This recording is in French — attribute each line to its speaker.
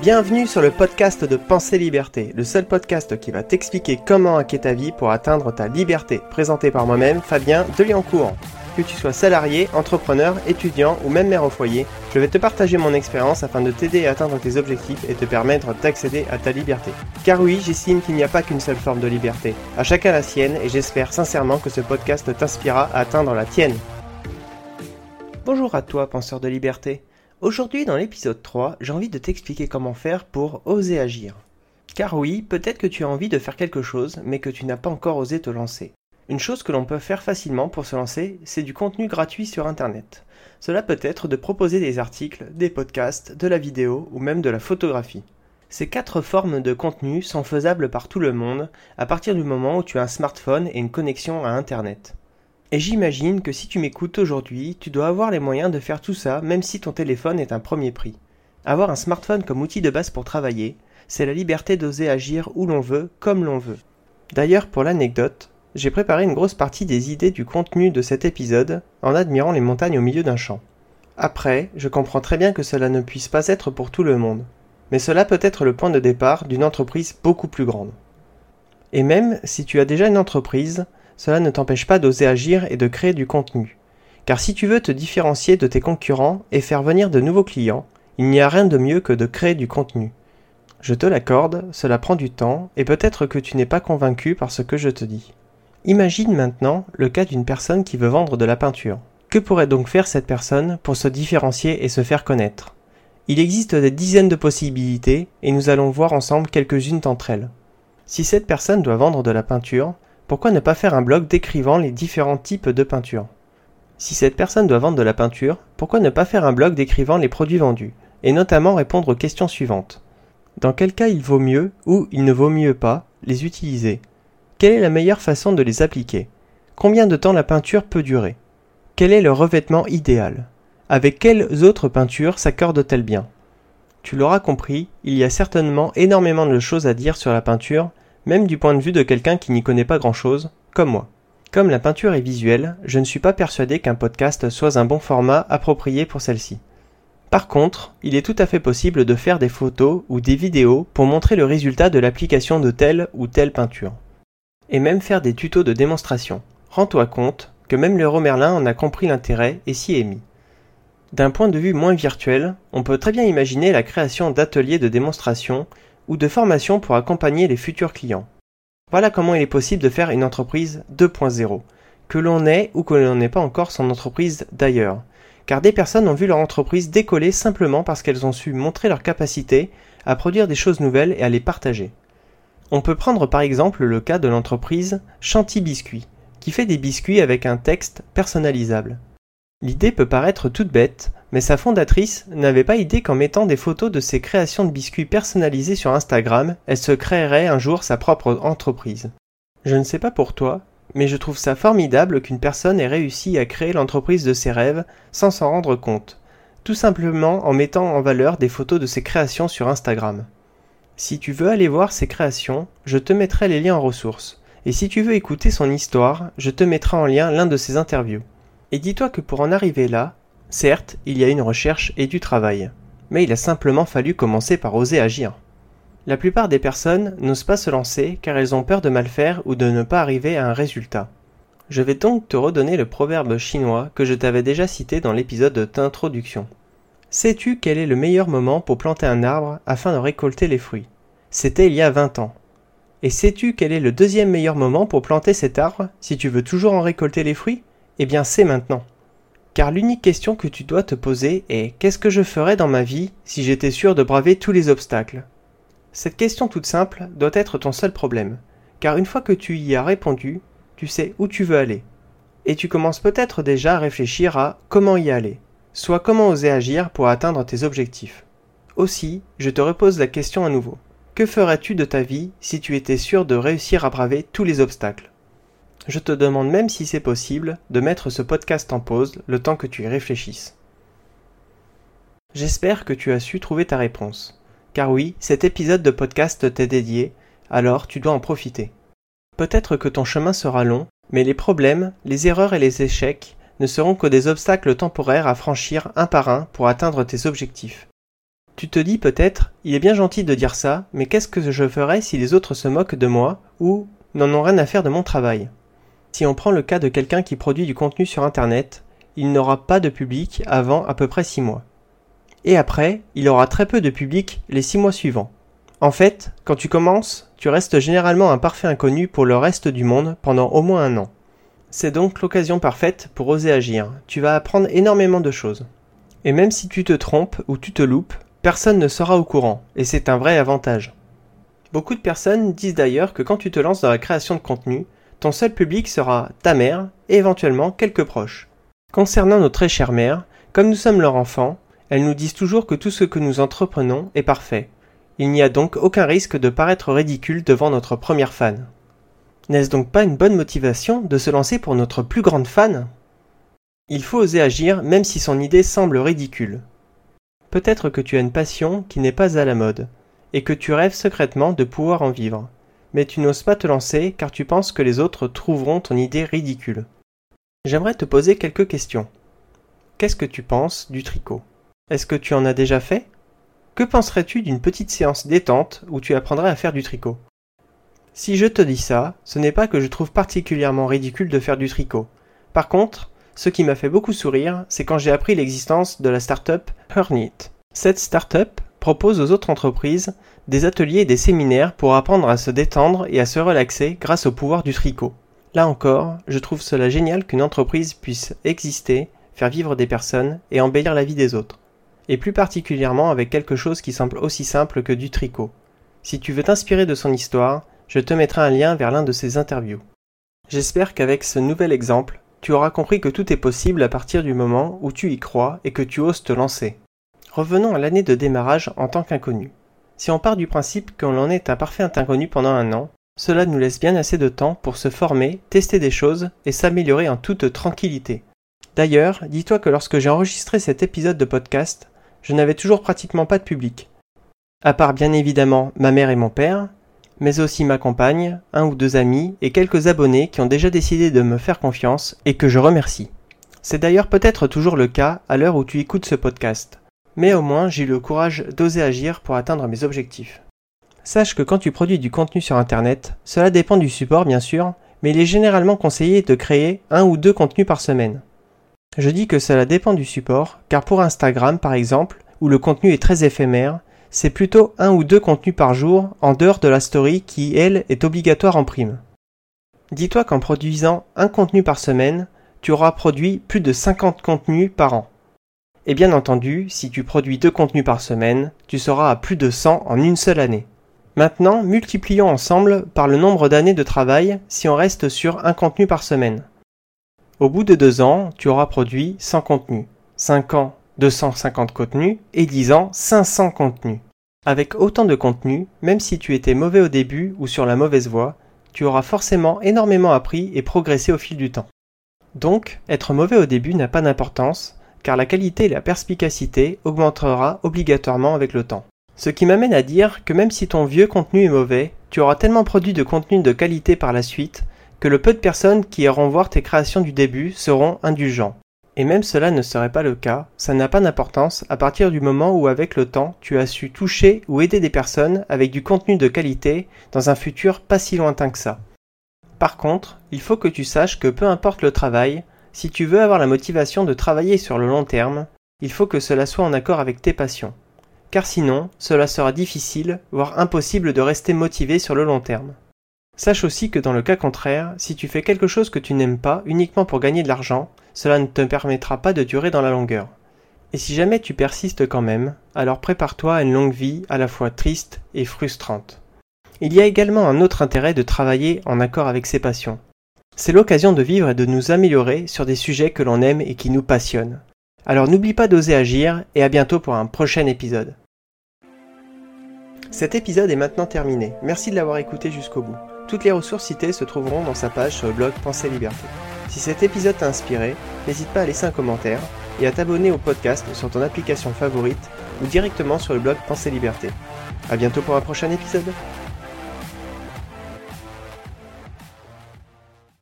Speaker 1: Bienvenue sur le podcast de Pensée Liberté, le seul podcast qui va t'expliquer comment hacker ta vie pour atteindre ta liberté, présenté par moi-même, Fabien Deliancourt. Que tu sois salarié, entrepreneur, étudiant ou même mère au foyer, je vais te partager mon expérience afin de t'aider à atteindre tes objectifs et te permettre d'accéder à ta liberté. Car oui, j'estime qu'il n'y a pas qu'une seule forme de liberté. À chacun la sienne et j'espère sincèrement que ce podcast t'inspirera à atteindre la tienne. Bonjour à toi, penseur de liberté. Aujourd'hui, dans l'épisode 3, j'ai envie de t'expliquer comment faire pour oser agir. Car oui, peut-être que tu as envie de faire quelque chose, mais que tu n'as pas encore osé te lancer. Une chose que l'on peut faire facilement pour se lancer, c'est du contenu gratuit sur Internet. Cela peut être de proposer des articles, des podcasts, de la vidéo ou même de la photographie. Ces quatre formes de contenu sont faisables par tout le monde à partir du moment où tu as un smartphone et une connexion à Internet. Et j'imagine que si tu m'écoutes aujourd'hui, tu dois avoir les moyens de faire tout ça même si ton téléphone est un premier prix. Avoir un smartphone comme outil de base pour travailler, c'est la liberté d'oser agir où l'on veut, comme l'on veut. D'ailleurs, pour l'anecdote, j'ai préparé une grosse partie des idées du contenu de cet épisode en admirant les montagnes au milieu d'un champ. Après, je comprends très bien que cela ne puisse pas être pour tout le monde, mais cela peut être le point de départ d'une entreprise beaucoup plus grande. Et même si tu as déjà une entreprise, cela ne t'empêche pas d'oser agir et de créer du contenu. Car si tu veux te différencier de tes concurrents et faire venir de nouveaux clients, il n'y a rien de mieux que de créer du contenu. Je te l'accorde, cela prend du temps et peut-être que tu n'es pas convaincu par ce que je te dis. Imagine maintenant le cas d'une personne qui veut vendre de la peinture. Que pourrait donc faire cette personne pour se différencier et se faire connaître? Il existe des dizaines de possibilités et nous allons voir ensemble quelques-unes d'entre elles. Si cette personne doit vendre de la peinture, pourquoi ne pas faire un blog décrivant les différents types de peinture Si cette personne doit vendre de la peinture, pourquoi ne pas faire un blog décrivant les produits vendus, et notamment répondre aux questions suivantes. Dans quel cas il vaut mieux, ou il ne vaut mieux pas, les utiliser? Quelle est la meilleure façon de les appliquer? Combien de temps la peinture peut durer? Quel est le revêtement idéal? Avec quelles autres peintures s'accorde-t-elle bien? Tu l'auras compris, il y a certainement énormément de choses à dire sur la peinture, même du point de vue de quelqu'un qui n'y connaît pas grand-chose, comme moi. Comme la peinture est visuelle, je ne suis pas persuadé qu'un podcast soit un bon format approprié pour celle-ci. Par contre, il est tout à fait possible de faire des photos ou des vidéos pour montrer le résultat de l'application de telle ou telle peinture. Et même faire des tutos de démonstration. Rends-toi compte que même le Merlin en a compris l'intérêt et s'y est mis. D'un point de vue moins virtuel, on peut très bien imaginer la création d'ateliers de démonstration ou de formation pour accompagner les futurs clients. Voilà comment il est possible de faire une entreprise 2.0, que l'on ait ou que l'on n'ait pas encore son entreprise d'ailleurs. Car des personnes ont vu leur entreprise décoller simplement parce qu'elles ont su montrer leur capacité à produire des choses nouvelles et à les partager. On peut prendre par exemple le cas de l'entreprise Chanty Biscuit, qui fait des biscuits avec un texte personnalisable. L'idée peut paraître toute bête, mais sa fondatrice n'avait pas idée qu'en mettant des photos de ses créations de biscuits personnalisées sur Instagram, elle se créerait un jour sa propre entreprise. Je ne sais pas pour toi, mais je trouve ça formidable qu'une personne ait réussi à créer l'entreprise de ses rêves sans s'en rendre compte, tout simplement en mettant en valeur des photos de ses créations sur Instagram. Si tu veux aller voir ses créations, je te mettrai les liens en ressources, et si tu veux écouter son histoire, je te mettrai en lien l'un de ses interviews. Et dis-toi que pour en arriver là, certes, il y a une recherche et du travail, mais il a simplement fallu commencer par oser agir. La plupart des personnes n'osent pas se lancer car elles ont peur de mal faire ou de ne pas arriver à un résultat. Je vais donc te redonner le proverbe chinois que je t'avais déjà cité dans l'épisode d'introduction. Sais-tu quel est le meilleur moment pour planter un arbre afin de récolter les fruits? C'était il y a 20 ans. Et sais-tu quel est le deuxième meilleur moment pour planter cet arbre si tu veux toujours en récolter les fruits? Eh bien c'est maintenant. Car l'unique question que tu dois te poser est qu'est-ce que je ferais dans ma vie si j'étais sûr de braver tous les obstacles? Cette question toute simple doit être ton seul problème, car une fois que tu y as répondu, tu sais où tu veux aller. Et tu commences peut-être déjà à réfléchir à comment y aller, soit comment oser agir pour atteindre tes objectifs. Aussi, je te repose la question à nouveau. Que ferais-tu de ta vie si tu étais sûr de réussir à braver tous les obstacles? Je te demande même si c'est possible de mettre ce podcast en pause le temps que tu y réfléchisses. J'espère que tu as su trouver ta réponse. Car oui, cet épisode de podcast t'est dédié, alors tu dois en profiter. Peut-être que ton chemin sera long, mais les problèmes, les erreurs et les échecs ne seront que des obstacles temporaires à franchir un par un pour atteindre tes objectifs. Tu te dis peut-être, il est bien gentil de dire ça, mais qu'est-ce que je ferais si les autres se moquent de moi ou n'en ont rien à faire de mon travail? Si on prend le cas de quelqu'un qui produit du contenu sur Internet, il n'aura pas de public avant à peu près 6 mois. Et après, il aura très peu de public les 6 mois suivants. En fait, quand tu commences, tu restes généralement un parfait inconnu pour le reste du monde pendant au moins un an. C'est donc l'occasion parfaite pour oser agir. Tu vas apprendre énormément de choses. Et même si tu te trompes ou tu te loupes, personne ne sera au courant, et c'est un vrai avantage. Beaucoup de personnes disent d'ailleurs que quand tu te lances dans la création de contenu, ton seul public sera ta mère et éventuellement quelques proches. Concernant nos très chères mères, comme nous sommes leurs enfants, elles nous disent toujours que tout ce que nous entreprenons est parfait. Il n'y a donc aucun risque de paraître ridicule devant notre première fan. N'est-ce donc pas une bonne motivation de se lancer pour notre plus grande fan? Il faut oser agir même si son idée semble ridicule. Peut-être que tu as une passion qui n'est pas à la mode, et que tu rêves secrètement de pouvoir en vivre, mais tu n'oses pas te lancer car tu penses que les autres trouveront ton idée ridicule. J'aimerais te poser quelques questions. Qu'est-ce que tu penses du tricot? Est-ce que tu en as déjà fait? Que penserais-tu d'une petite séance détente où tu apprendrais à faire du tricot? Si je te dis ça, ce n'est pas que je trouve particulièrement ridicule de faire du tricot. Par contre, ce qui m'a fait beaucoup sourire, c'est quand j'ai appris l'existence de la start-up. Cette start-up propose aux autres entreprises des ateliers et des séminaires pour apprendre à se détendre et à se relaxer grâce au pouvoir du tricot. Là encore, je trouve cela génial qu'une entreprise puisse exister, faire vivre des personnes et embellir la vie des autres. Et plus particulièrement avec quelque chose qui semble aussi simple que du tricot. Si tu veux t'inspirer de son histoire, je te mettrai un lien vers l'un de ses interviews. J'espère qu'avec ce nouvel exemple, tu auras compris que tout est possible à partir du moment où tu y crois et que tu oses te lancer. Revenons à l'année de démarrage en tant qu'inconnu. Si on part du principe que l'on est un parfait inconnu pendant un an, cela nous laisse bien assez de temps pour se former, tester des choses et s'améliorer en toute tranquillité. D'ailleurs, dis-toi que lorsque j'ai enregistré cet épisode de podcast, je n'avais toujours pratiquement pas de public. À part bien évidemment ma mère et mon père, mais aussi ma compagne, un ou deux amis et quelques abonnés qui ont déjà décidé de me faire confiance et que je remercie. C'est d'ailleurs peut-être toujours le cas à l'heure où tu écoutes ce podcast. Mais au moins j'ai eu le courage d'oser agir pour atteindre mes objectifs. Sache que quand tu produis du contenu sur Internet, cela dépend du support bien sûr, mais il est généralement conseillé de créer un ou deux contenus par semaine. Je dis que cela dépend du support, car pour Instagram par exemple, où le contenu est très éphémère, c'est plutôt un ou deux contenus par jour en dehors de la story qui, elle, est obligatoire en prime. Dis-toi qu'en produisant un contenu par semaine, tu auras produit plus de 50 contenus par an. Et bien entendu, si tu produis deux contenus par semaine, tu seras à plus de 100 en une seule année. Maintenant, multiplions ensemble par le nombre d'années de travail si on reste sur un contenu par semaine. Au bout de deux ans, tu auras produit 100 contenus. 5 ans, 250 contenus et 10 ans, 500 contenus. Avec autant de contenus, même si tu étais mauvais au début ou sur la mauvaise voie, tu auras forcément énormément appris et progressé au fil du temps. Donc, être mauvais au début n'a pas d'importance, car la qualité et la perspicacité augmentera obligatoirement avec le temps. Ce qui m'amène à dire que même si ton vieux contenu est mauvais, tu auras tellement produit de contenu de qualité par la suite que le peu de personnes qui iront voir tes créations du début seront indulgents. Et même cela ne serait pas le cas, ça n'a pas d'importance à partir du moment où avec le temps tu as su toucher ou aider des personnes avec du contenu de qualité dans un futur pas si lointain que ça. Par contre, il faut que tu saches que peu importe le travail, si tu veux avoir la motivation de travailler sur le long terme, il faut que cela soit en accord avec tes passions car sinon cela sera difficile, voire impossible de rester motivé sur le long terme. Sache aussi que dans le cas contraire, si tu fais quelque chose que tu n'aimes pas uniquement pour gagner de l'argent, cela ne te permettra pas de durer dans la longueur. Et si jamais tu persistes quand même, alors prépare-toi à une longue vie à la fois triste et frustrante. Il y a également un autre intérêt de travailler en accord avec ses passions. C'est l'occasion de vivre et de nous améliorer sur des sujets que l'on aime et qui nous passionnent. Alors n'oublie pas d'oser agir et à bientôt pour un prochain épisode. Cet épisode est maintenant terminé. Merci de l'avoir écouté jusqu'au bout. Toutes les ressources citées se trouveront dans sa page sur le blog Pensée Liberté. Si cet épisode t'a inspiré, n'hésite pas à laisser un commentaire et à t'abonner au podcast sur ton application favorite ou directement sur le blog Pensée Liberté. A bientôt pour un prochain épisode.